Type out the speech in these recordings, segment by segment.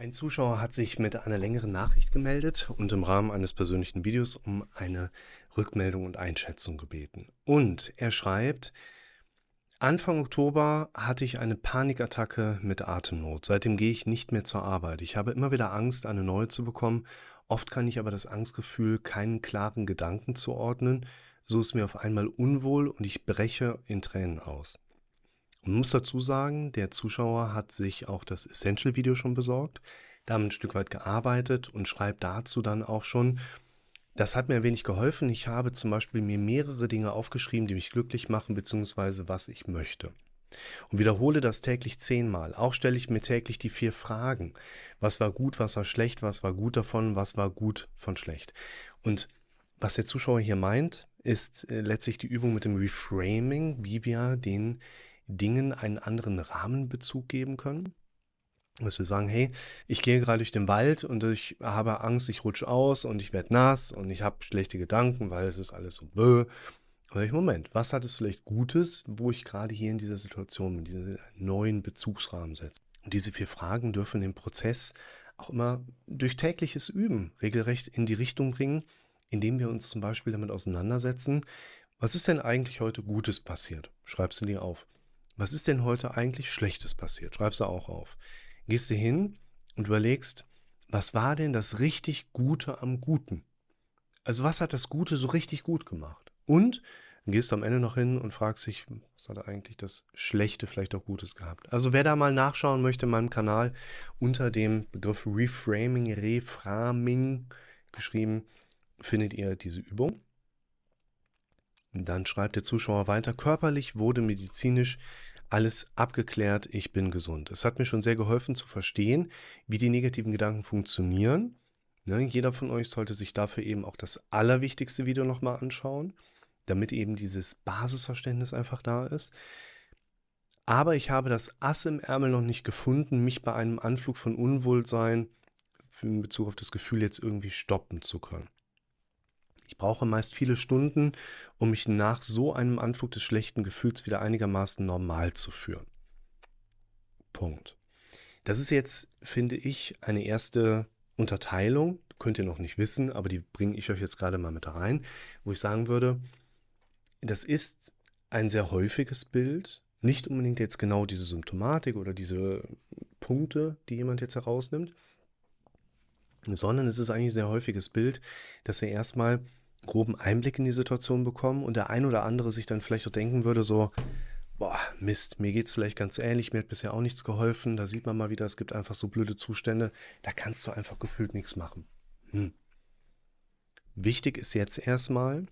Ein Zuschauer hat sich mit einer längeren Nachricht gemeldet und im Rahmen eines persönlichen Videos um eine Rückmeldung und Einschätzung gebeten. Und er schreibt, Anfang Oktober hatte ich eine Panikattacke mit Atemnot. Seitdem gehe ich nicht mehr zur Arbeit. Ich habe immer wieder Angst, eine neue zu bekommen. Oft kann ich aber das Angstgefühl keinen klaren Gedanken zuordnen. So ist mir auf einmal unwohl und ich breche in Tränen aus. Man muss dazu sagen, der Zuschauer hat sich auch das Essential-Video schon besorgt, damit ein Stück weit gearbeitet und schreibt dazu dann auch schon, das hat mir ein wenig geholfen. Ich habe zum Beispiel mir mehrere Dinge aufgeschrieben, die mich glücklich machen, beziehungsweise was ich möchte. Und wiederhole das täglich zehnmal. Auch stelle ich mir täglich die vier Fragen. Was war gut, was war schlecht, was war gut davon, was war gut von schlecht. Und was der Zuschauer hier meint, ist äh, letztlich die Übung mit dem Reframing, wie wir den Dingen einen anderen Rahmenbezug geben können. Dass wir sagen, hey, ich gehe gerade durch den Wald und ich habe Angst, ich rutsche aus und ich werde nass und ich habe schlechte Gedanken, weil es ist alles so böh. Aber ich, Moment, was hat es vielleicht Gutes, wo ich gerade hier in dieser Situation mit diesem neuen Bezugsrahmen setze? Und diese vier Fragen dürfen den Prozess auch immer durch tägliches Üben regelrecht in die Richtung bringen, indem wir uns zum Beispiel damit auseinandersetzen, was ist denn eigentlich heute Gutes passiert? Schreibst du dir auf. Was ist denn heute eigentlich Schlechtes passiert? Schreibst du auch auf. Gehst du hin und überlegst, was war denn das richtig Gute am Guten? Also was hat das Gute so richtig gut gemacht? Und dann gehst du am Ende noch hin und fragst dich, was hat eigentlich das Schlechte vielleicht auch Gutes gehabt? Also wer da mal nachschauen möchte in meinem Kanal unter dem Begriff Reframing, Reframing geschrieben, findet ihr diese Übung. Dann schreibt der Zuschauer weiter, körperlich wurde medizinisch alles abgeklärt, ich bin gesund. Es hat mir schon sehr geholfen zu verstehen, wie die negativen Gedanken funktionieren. Ne, jeder von euch sollte sich dafür eben auch das allerwichtigste Video nochmal anschauen, damit eben dieses Basisverständnis einfach da ist. Aber ich habe das Ass im Ärmel noch nicht gefunden, mich bei einem Anflug von Unwohlsein in Bezug auf das Gefühl jetzt irgendwie stoppen zu können. Ich brauche meist viele Stunden, um mich nach so einem Anflug des schlechten Gefühls wieder einigermaßen normal zu führen. Punkt. Das ist jetzt, finde ich, eine erste Unterteilung. Könnt ihr noch nicht wissen, aber die bringe ich euch jetzt gerade mal mit rein, wo ich sagen würde, das ist ein sehr häufiges Bild. Nicht unbedingt jetzt genau diese Symptomatik oder diese Punkte, die jemand jetzt herausnimmt, sondern es ist eigentlich ein sehr häufiges Bild, dass wir erstmal groben Einblick in die Situation bekommen und der ein oder andere sich dann vielleicht auch denken würde, so, boah, Mist, mir geht es vielleicht ganz ähnlich, mir hat bisher auch nichts geholfen, da sieht man mal wieder, es gibt einfach so blöde Zustände, da kannst du einfach gefühlt nichts machen. Hm. Wichtig ist jetzt erstmal,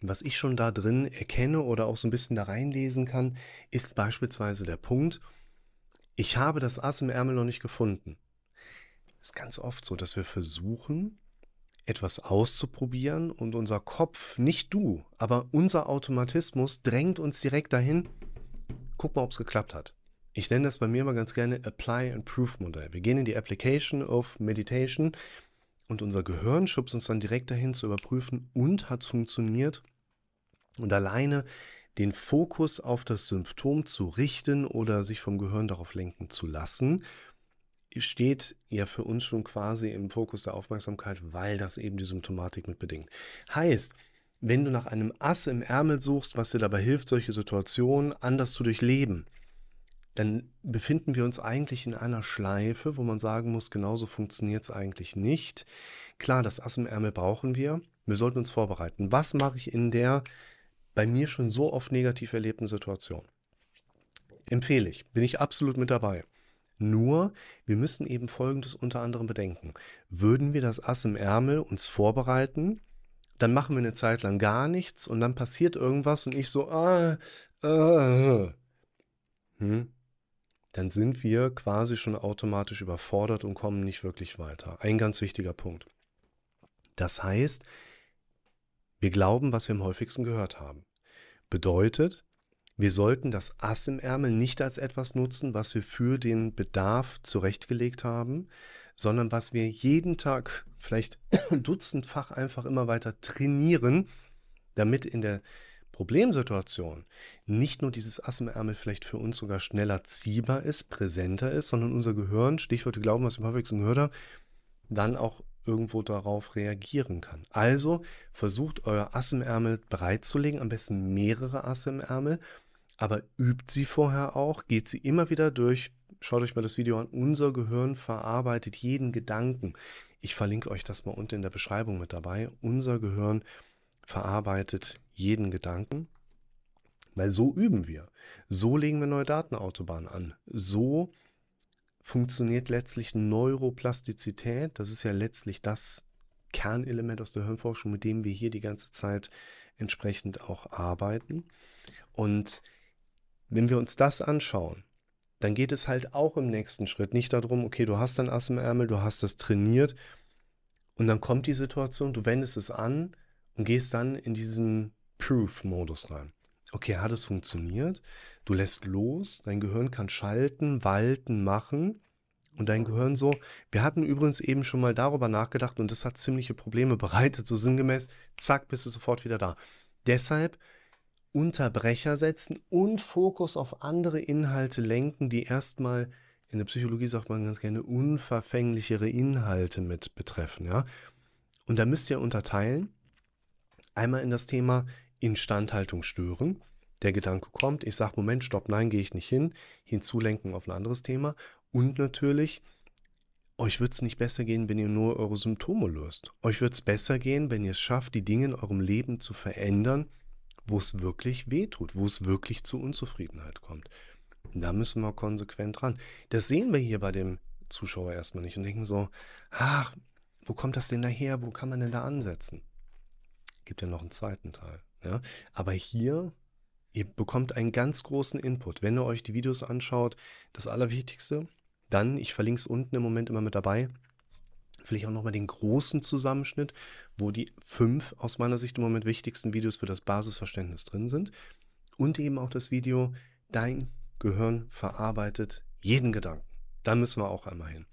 was ich schon da drin erkenne oder auch so ein bisschen da reinlesen kann, ist beispielsweise der Punkt, ich habe das Ass im Ärmel noch nicht gefunden. Es ist ganz oft so, dass wir versuchen, etwas auszuprobieren und unser Kopf, nicht du, aber unser Automatismus drängt uns direkt dahin, guck mal, ob es geklappt hat. Ich nenne das bei mir immer ganz gerne Apply and Proof Modell. Wir gehen in die Application of Meditation und unser Gehirn schubst uns dann direkt dahin zu überprüfen und hat es funktioniert. Und alleine den Fokus auf das Symptom zu richten oder sich vom Gehirn darauf lenken zu lassen steht ja für uns schon quasi im Fokus der Aufmerksamkeit, weil das eben die Symptomatik mit bedingt. Heißt, wenn du nach einem Ass im Ärmel suchst, was dir dabei hilft, solche Situationen anders zu durchleben, dann befinden wir uns eigentlich in einer Schleife, wo man sagen muss, genauso funktioniert es eigentlich nicht. Klar, das Ass im Ärmel brauchen wir. Wir sollten uns vorbereiten. Was mache ich in der bei mir schon so oft negativ erlebten Situation? Empfehle ich, bin ich absolut mit dabei. Nur, wir müssen eben Folgendes unter anderem bedenken. Würden wir das Ass im Ärmel uns vorbereiten, dann machen wir eine Zeit lang gar nichts und dann passiert irgendwas und ich so, ah, ah, hm, dann sind wir quasi schon automatisch überfordert und kommen nicht wirklich weiter. Ein ganz wichtiger Punkt. Das heißt, wir glauben, was wir am häufigsten gehört haben. Bedeutet, wir sollten das Ass im Ärmel nicht als etwas nutzen, was wir für den Bedarf zurechtgelegt haben, sondern was wir jeden Tag vielleicht dutzendfach einfach immer weiter trainieren, damit in der Problemsituation nicht nur dieses Ass im Ärmel vielleicht für uns sogar schneller ziehbar ist, präsenter ist, sondern unser Gehirn, Stichwort Glauben, was ich am gehört habe, dann auch irgendwo darauf reagieren kann. Also versucht euer Ass im Ärmel bereitzulegen, am besten mehrere Asse im Ärmel, aber übt sie vorher auch, geht sie immer wieder durch. Schaut euch mal das Video an. Unser Gehirn verarbeitet jeden Gedanken. Ich verlinke euch das mal unten in der Beschreibung mit dabei. Unser Gehirn verarbeitet jeden Gedanken, weil so üben wir. So legen wir neue Datenautobahnen an. So funktioniert letztlich Neuroplastizität. Das ist ja letztlich das Kernelement aus der Hirnforschung, mit dem wir hier die ganze Zeit entsprechend auch arbeiten. Und wenn wir uns das anschauen, dann geht es halt auch im nächsten Schritt nicht darum, okay, du hast ein Ass im Ärmel, du hast das trainiert und dann kommt die Situation, du wendest es an und gehst dann in diesen Proof-Modus rein. Okay, hat es funktioniert? Du lässt los, dein Gehirn kann schalten, walten, machen. Und dein Gehirn so, wir hatten übrigens eben schon mal darüber nachgedacht und das hat ziemliche Probleme bereitet, so sinngemäß, zack, bist du sofort wieder da. Deshalb Unterbrecher setzen und Fokus auf andere Inhalte lenken, die erstmal, in der Psychologie sagt man ganz gerne, unverfänglichere Inhalte mit betreffen. Ja? Und da müsst ihr unterteilen, einmal in das Thema Instandhaltung stören. Der Gedanke kommt, ich sage, Moment, stopp, nein, gehe ich nicht hin, hinzulenken auf ein anderes Thema. Und natürlich, euch wird es nicht besser gehen, wenn ihr nur eure Symptome löst. Euch wird es besser gehen, wenn ihr es schafft, die Dinge in eurem Leben zu verändern, wo es wirklich wehtut, wo es wirklich zu Unzufriedenheit kommt. Da müssen wir konsequent ran. Das sehen wir hier bei dem Zuschauer erstmal nicht und denken so, ach, wo kommt das denn daher? Wo kann man denn da ansetzen? Gibt ja noch einen zweiten Teil. Ja? Aber hier, ihr bekommt einen ganz großen Input. Wenn ihr euch die Videos anschaut, das Allerwichtigste, dann, ich verlinke es unten im Moment immer mit dabei, vielleicht auch nochmal den großen Zusammenschnitt, wo die fünf aus meiner Sicht im Moment wichtigsten Videos für das Basisverständnis drin sind. Und eben auch das Video, dein Gehirn verarbeitet jeden Gedanken. Da müssen wir auch einmal hin.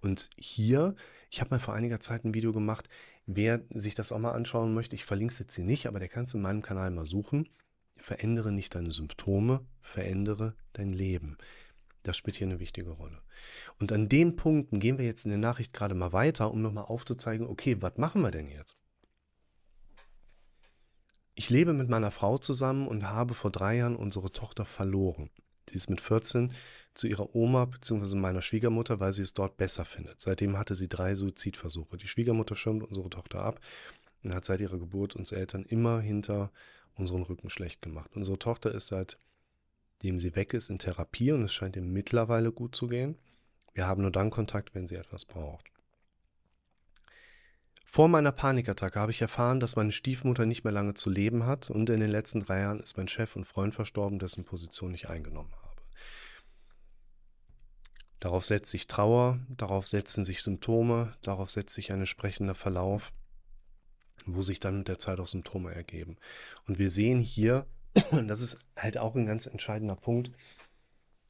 Und hier, ich habe mal vor einiger Zeit ein Video gemacht, wer sich das auch mal anschauen möchte, ich verlinke es jetzt hier nicht, aber der kannst du in meinem Kanal mal suchen. Verändere nicht deine Symptome, verändere dein Leben. Das spielt hier eine wichtige Rolle. Und an den Punkten gehen wir jetzt in der Nachricht gerade mal weiter, um nochmal aufzuzeigen, okay, was machen wir denn jetzt? Ich lebe mit meiner Frau zusammen und habe vor drei Jahren unsere Tochter verloren. Sie ist mit 14 zu ihrer Oma bzw. meiner Schwiegermutter, weil sie es dort besser findet. Seitdem hatte sie drei Suizidversuche. Die Schwiegermutter schirmt unsere Tochter ab und hat seit ihrer Geburt uns Eltern immer hinter unseren Rücken schlecht gemacht. Unsere Tochter ist seitdem sie weg ist in Therapie und es scheint ihr mittlerweile gut zu gehen. Wir haben nur dann Kontakt, wenn sie etwas braucht. Vor meiner Panikattacke habe ich erfahren, dass meine Stiefmutter nicht mehr lange zu leben hat und in den letzten drei Jahren ist mein Chef und Freund verstorben, dessen Position ich eingenommen habe. Darauf setzt sich Trauer, darauf setzen sich Symptome, darauf setzt sich ein entsprechender Verlauf, wo sich dann mit der Zeit auch Symptome ergeben. Und wir sehen hier, das ist halt auch ein ganz entscheidender Punkt,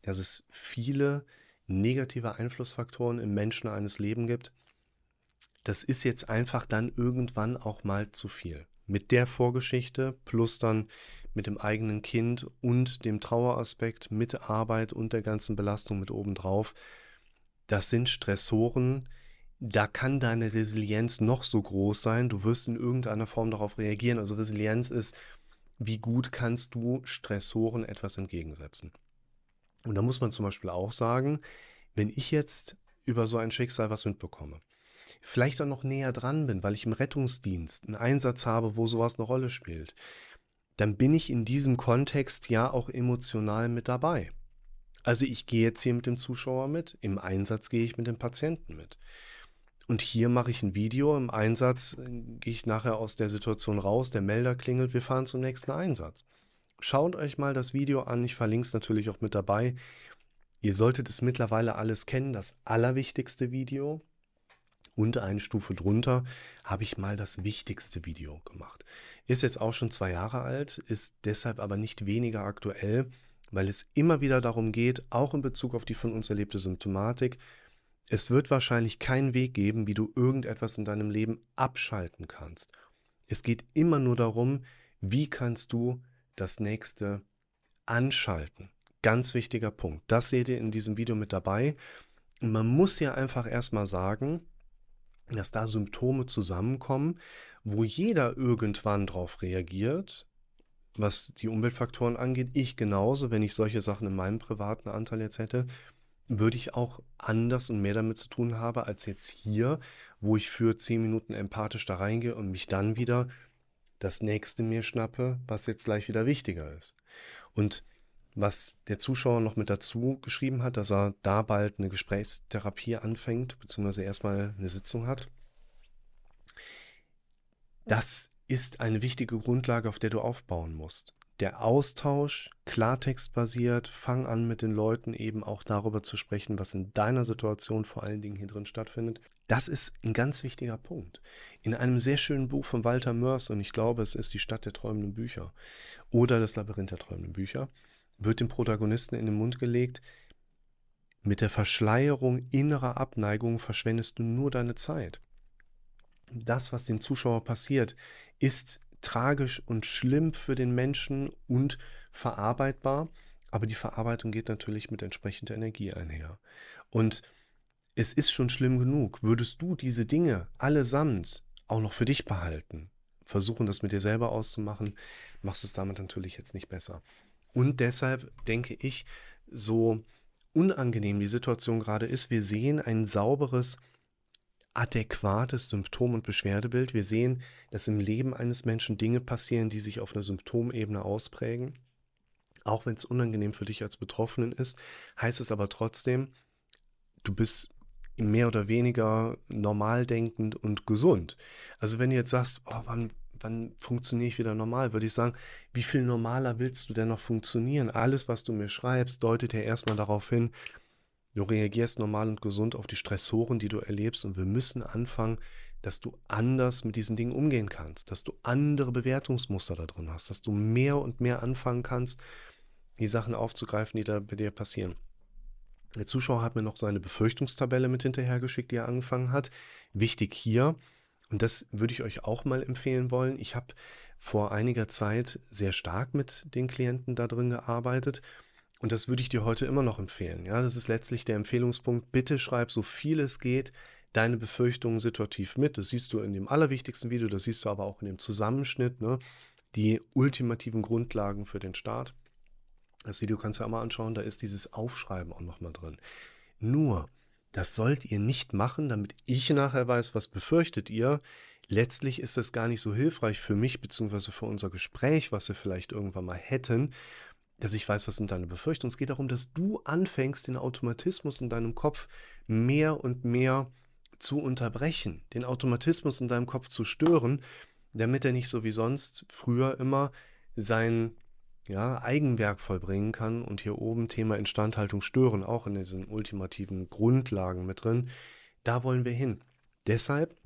dass es viele negative Einflussfaktoren im Menschen eines Leben gibt. Das ist jetzt einfach dann irgendwann auch mal zu viel. Mit der Vorgeschichte plus dann mit dem eigenen Kind und dem Traueraspekt, mit Arbeit und der ganzen Belastung mit obendrauf. Das sind Stressoren, da kann deine Resilienz noch so groß sein, du wirst in irgendeiner Form darauf reagieren. Also Resilienz ist, wie gut kannst du Stressoren etwas entgegensetzen. Und da muss man zum Beispiel auch sagen, wenn ich jetzt über so ein Schicksal was mitbekomme, vielleicht auch noch näher dran bin, weil ich im Rettungsdienst einen Einsatz habe, wo sowas eine Rolle spielt, dann bin ich in diesem Kontext ja auch emotional mit dabei. Also ich gehe jetzt hier mit dem Zuschauer mit, im Einsatz gehe ich mit dem Patienten mit. Und hier mache ich ein Video, im Einsatz äh, gehe ich nachher aus der Situation raus, der Melder klingelt, wir fahren zum nächsten Einsatz. Schaut euch mal das Video an, ich verlinke es natürlich auch mit dabei. Ihr solltet es mittlerweile alles kennen, das allerwichtigste Video, und eine Stufe drunter habe ich mal das wichtigste Video gemacht. Ist jetzt auch schon zwei Jahre alt, ist deshalb aber nicht weniger aktuell, weil es immer wieder darum geht, auch in Bezug auf die von uns erlebte Symptomatik, es wird wahrscheinlich keinen Weg geben, wie du irgendetwas in deinem Leben abschalten kannst. Es geht immer nur darum, Wie kannst du das nächste anschalten? Ganz wichtiger Punkt. Das seht ihr in diesem Video mit dabei. Man muss ja einfach erstmal sagen, dass da Symptome zusammenkommen, wo jeder irgendwann drauf reagiert, was die Umweltfaktoren angeht. Ich genauso, wenn ich solche Sachen in meinem privaten Anteil jetzt hätte, würde ich auch anders und mehr damit zu tun haben, als jetzt hier, wo ich für zehn Minuten empathisch da reingehe und mich dann wieder das nächste mir schnappe, was jetzt gleich wieder wichtiger ist. Und was der Zuschauer noch mit dazu geschrieben hat, dass er da bald eine Gesprächstherapie anfängt, beziehungsweise erstmal eine Sitzung hat. Das ist eine wichtige Grundlage, auf der du aufbauen musst. Der Austausch, klartextbasiert, fang an mit den Leuten eben auch darüber zu sprechen, was in deiner Situation vor allen Dingen hier drin stattfindet. Das ist ein ganz wichtiger Punkt. In einem sehr schönen Buch von Walter Mörs, und ich glaube, es ist die Stadt der träumenden Bücher oder das Labyrinth der träumenden Bücher, wird dem Protagonisten in den Mund gelegt, mit der Verschleierung innerer Abneigung verschwendest du nur deine Zeit. Das, was dem Zuschauer passiert, ist tragisch und schlimm für den Menschen und verarbeitbar, aber die Verarbeitung geht natürlich mit entsprechender Energie einher. Und es ist schon schlimm genug. Würdest du diese Dinge allesamt auch noch für dich behalten, versuchen das mit dir selber auszumachen, machst du es damit natürlich jetzt nicht besser. Und deshalb denke ich, so unangenehm die Situation gerade ist, wir sehen ein sauberes, adäquates Symptom- und Beschwerdebild. Wir sehen, dass im Leben eines Menschen Dinge passieren, die sich auf einer Symptomebene ausprägen. Auch wenn es unangenehm für dich als Betroffenen ist, heißt es aber trotzdem, du bist mehr oder weniger normal denkend und gesund. Also wenn du jetzt sagst, oh, wann, wann funktioniere ich wieder normal, würde ich sagen, wie viel normaler willst du denn noch funktionieren? Alles, was du mir schreibst, deutet ja erstmal darauf hin, du reagierst normal und gesund auf die Stressoren, die du erlebst und wir müssen anfangen, dass du anders mit diesen Dingen umgehen kannst, dass du andere Bewertungsmuster da drin hast, dass du mehr und mehr anfangen kannst, die Sachen aufzugreifen, die da bei dir passieren. Der Zuschauer hat mir noch seine Befürchtungstabelle mit hinterhergeschickt, die er angefangen hat. Wichtig hier, und das würde ich euch auch mal empfehlen wollen. Ich habe vor einiger Zeit sehr stark mit den Klienten da drin gearbeitet. Und das würde ich dir heute immer noch empfehlen. Ja, das ist letztlich der Empfehlungspunkt. Bitte schreib so viel es geht deine Befürchtungen situativ mit. Das siehst du in dem allerwichtigsten Video, das siehst du aber auch in dem Zusammenschnitt, ne? die ultimativen Grundlagen für den Start. Das Video kannst du ja mal anschauen, da ist dieses Aufschreiben auch nochmal drin. Nur, das sollt ihr nicht machen, damit ich nachher weiß, was befürchtet ihr. Letztlich ist das gar nicht so hilfreich für mich, beziehungsweise für unser Gespräch, was wir vielleicht irgendwann mal hätten, dass ich weiß, was sind deine Befürchtungen. Es geht darum, dass du anfängst, den Automatismus in deinem Kopf mehr und mehr zu unterbrechen, den Automatismus in deinem Kopf zu stören, damit er nicht so wie sonst früher immer sein ja, Eigenwerk vollbringen kann und hier oben Thema Instandhaltung stören, auch in diesen ultimativen Grundlagen mit drin. Da wollen wir hin. Deshalb,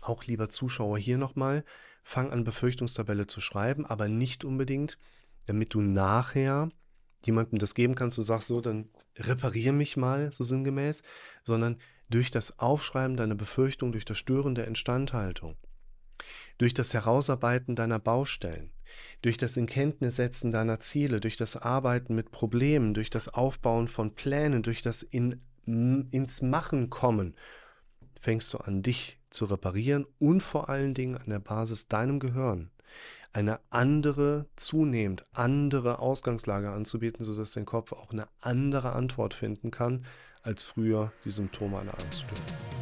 auch lieber Zuschauer hier nochmal, fang an Befürchtungstabelle zu schreiben, aber nicht unbedingt, damit du nachher jemandem das geben kannst, du sagst so, dann reparier mich mal, so sinngemäß, sondern durch das Aufschreiben deiner Befürchtung, durch das Stören der Instandhaltung durch das Herausarbeiten deiner Baustellen, durch das Inkenntnissetzen deiner Ziele, durch das Arbeiten mit Problemen, durch das Aufbauen von Plänen, durch das in, ins Machen kommen, fängst du an, dich zu reparieren und vor allen Dingen an der Basis deinem Gehirn eine andere, zunehmend andere Ausgangslage anzubieten, sodass dein Kopf auch eine andere Antwort finden kann als früher die Symptome einer Angststörung.